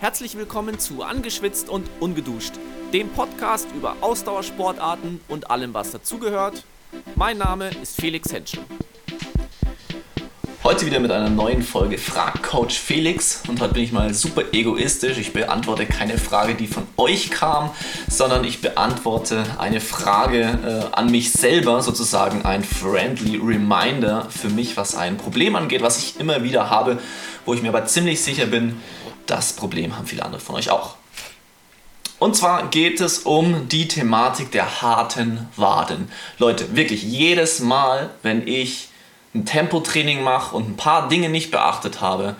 Herzlich willkommen zu Angeschwitzt und Ungeduscht, dem Podcast über Ausdauersportarten und allem, was dazugehört. Mein Name ist Felix Henschel. Heute wieder mit einer neuen Folge Frag Coach Felix und heute bin ich mal super egoistisch. Ich beantworte keine Frage, die von euch kam, sondern ich beantworte eine Frage äh, an mich selber, sozusagen ein friendly Reminder für mich, was ein Problem angeht, was ich immer wieder habe, wo ich mir aber ziemlich sicher bin, das Problem haben viele andere von euch auch. Und zwar geht es um die Thematik der harten Waden. Leute, wirklich jedes Mal, wenn ich ein Tempotraining mache und ein paar Dinge nicht beachtet habe,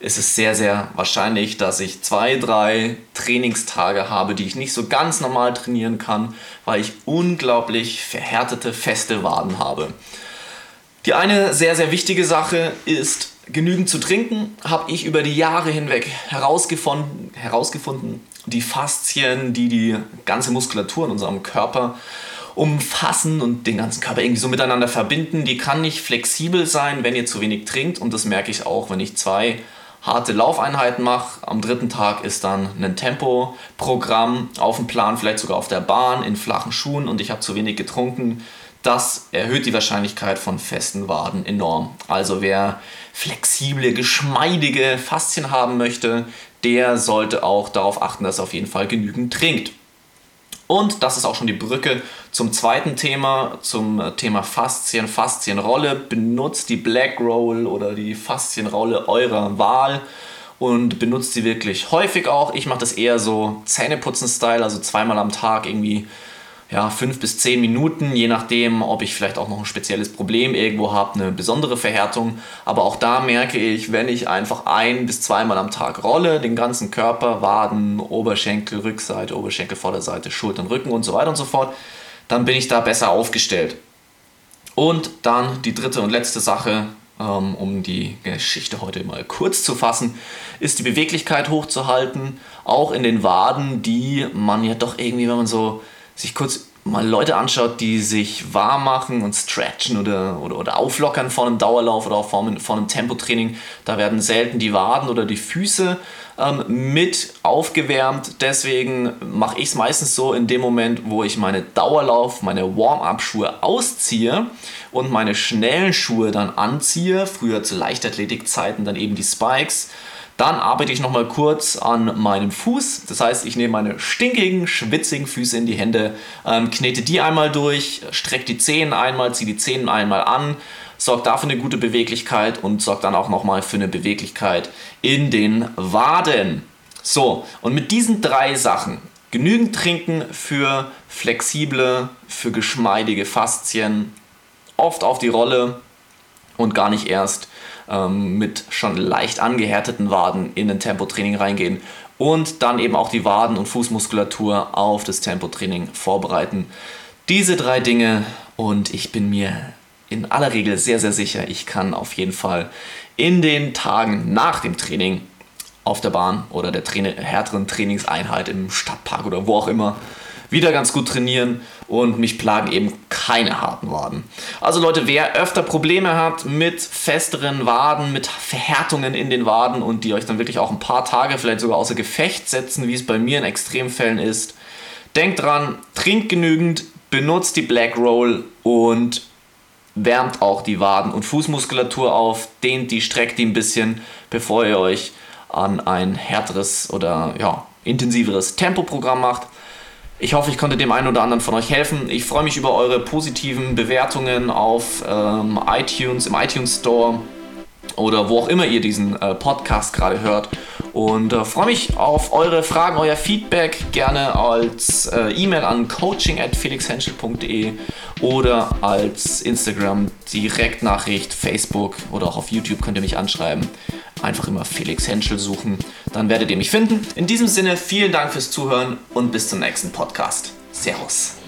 ist es sehr, sehr wahrscheinlich, dass ich zwei, drei Trainingstage habe, die ich nicht so ganz normal trainieren kann, weil ich unglaublich verhärtete, feste Waden habe. Die eine sehr, sehr wichtige Sache ist, genügend zu trinken, habe ich über die Jahre hinweg herausgefunden, herausgefunden, die Faszien, die die ganze Muskulatur in unserem Körper umfassen und den ganzen Körper irgendwie so miteinander verbinden, die kann nicht flexibel sein, wenn ihr zu wenig trinkt. Und das merke ich auch, wenn ich zwei harte Laufeinheiten mache. Am dritten Tag ist dann ein Tempoprogramm auf dem Plan, vielleicht sogar auf der Bahn, in flachen Schuhen und ich habe zu wenig getrunken das erhöht die Wahrscheinlichkeit von festen Waden enorm. Also wer flexible, geschmeidige Faszien haben möchte, der sollte auch darauf achten, dass er auf jeden Fall genügend trinkt. Und das ist auch schon die Brücke zum zweiten Thema, zum Thema Faszien, Faszienrolle. Benutzt die Black Roll oder die Faszienrolle eurer Wahl und benutzt sie wirklich häufig auch. Ich mache das eher so Zähneputzen-Style, also zweimal am Tag irgendwie ja, fünf bis zehn Minuten, je nachdem, ob ich vielleicht auch noch ein spezielles Problem irgendwo habe, eine besondere Verhärtung. Aber auch da merke ich, wenn ich einfach ein bis zweimal am Tag rolle, den ganzen Körper, Waden, Oberschenkel, Rückseite, Oberschenkel, Vorderseite, Schultern, Rücken und so weiter und so fort, dann bin ich da besser aufgestellt. Und dann die dritte und letzte Sache, ähm, um die Geschichte heute mal kurz zu fassen, ist die Beweglichkeit hochzuhalten, auch in den Waden, die man ja doch irgendwie, wenn man so sich kurz mal Leute anschaut, die sich warm machen und stretchen oder, oder, oder auflockern vor einem Dauerlauf oder auch vor einem, vor einem Tempotraining, da werden selten die Waden oder die Füße ähm, mit aufgewärmt. Deswegen mache ich es meistens so in dem Moment, wo ich meine Dauerlauf, meine Warm-up-Schuhe ausziehe und meine schnellen Schuhe dann anziehe, früher zu Leichtathletikzeiten dann eben die Spikes dann arbeite ich nochmal kurz an meinem Fuß. Das heißt, ich nehme meine stinkigen, schwitzigen Füße in die Hände, ähm, knete die einmal durch, strecke die Zehen einmal, ziehe die Zehen einmal an, sorge dafür eine gute Beweglichkeit und sorge dann auch nochmal für eine Beweglichkeit in den Waden. So, und mit diesen drei Sachen, genügend trinken für flexible, für geschmeidige Faszien, oft auf die Rolle und gar nicht erst ähm, mit schon leicht angehärteten Waden in ein Tempotraining reingehen und dann eben auch die Waden- und Fußmuskulatur auf das Tempotraining vorbereiten. Diese drei Dinge und ich bin mir in aller Regel sehr, sehr sicher, ich kann auf jeden Fall in den Tagen nach dem Training auf der Bahn oder der Train härteren Trainingseinheit im Stadtpark oder wo auch immer wieder ganz gut trainieren und mich plagen eben keine harten Waden. Also Leute, wer öfter Probleme hat mit festeren Waden, mit Verhärtungen in den Waden und die euch dann wirklich auch ein paar Tage vielleicht sogar außer Gefecht setzen, wie es bei mir in Extremfällen ist, denkt dran, trinkt genügend, benutzt die Black Roll und wärmt auch die Waden- und Fußmuskulatur auf, dehnt die, streckt die ein bisschen, bevor ihr euch an ein härteres oder ja, intensiveres Tempoprogramm macht. Ich hoffe, ich konnte dem einen oder anderen von euch helfen. Ich freue mich über eure positiven Bewertungen auf ähm, iTunes, im iTunes Store oder wo auch immer ihr diesen äh, Podcast gerade hört. Und äh, freue mich auf eure Fragen, euer Feedback gerne als äh, E-Mail an coaching at felixhenschel.de oder als Instagram Direktnachricht, Facebook oder auch auf YouTube könnt ihr mich anschreiben. Einfach immer Felix Henschel suchen, dann werdet ihr mich finden. In diesem Sinne, vielen Dank fürs Zuhören und bis zum nächsten Podcast. Servus.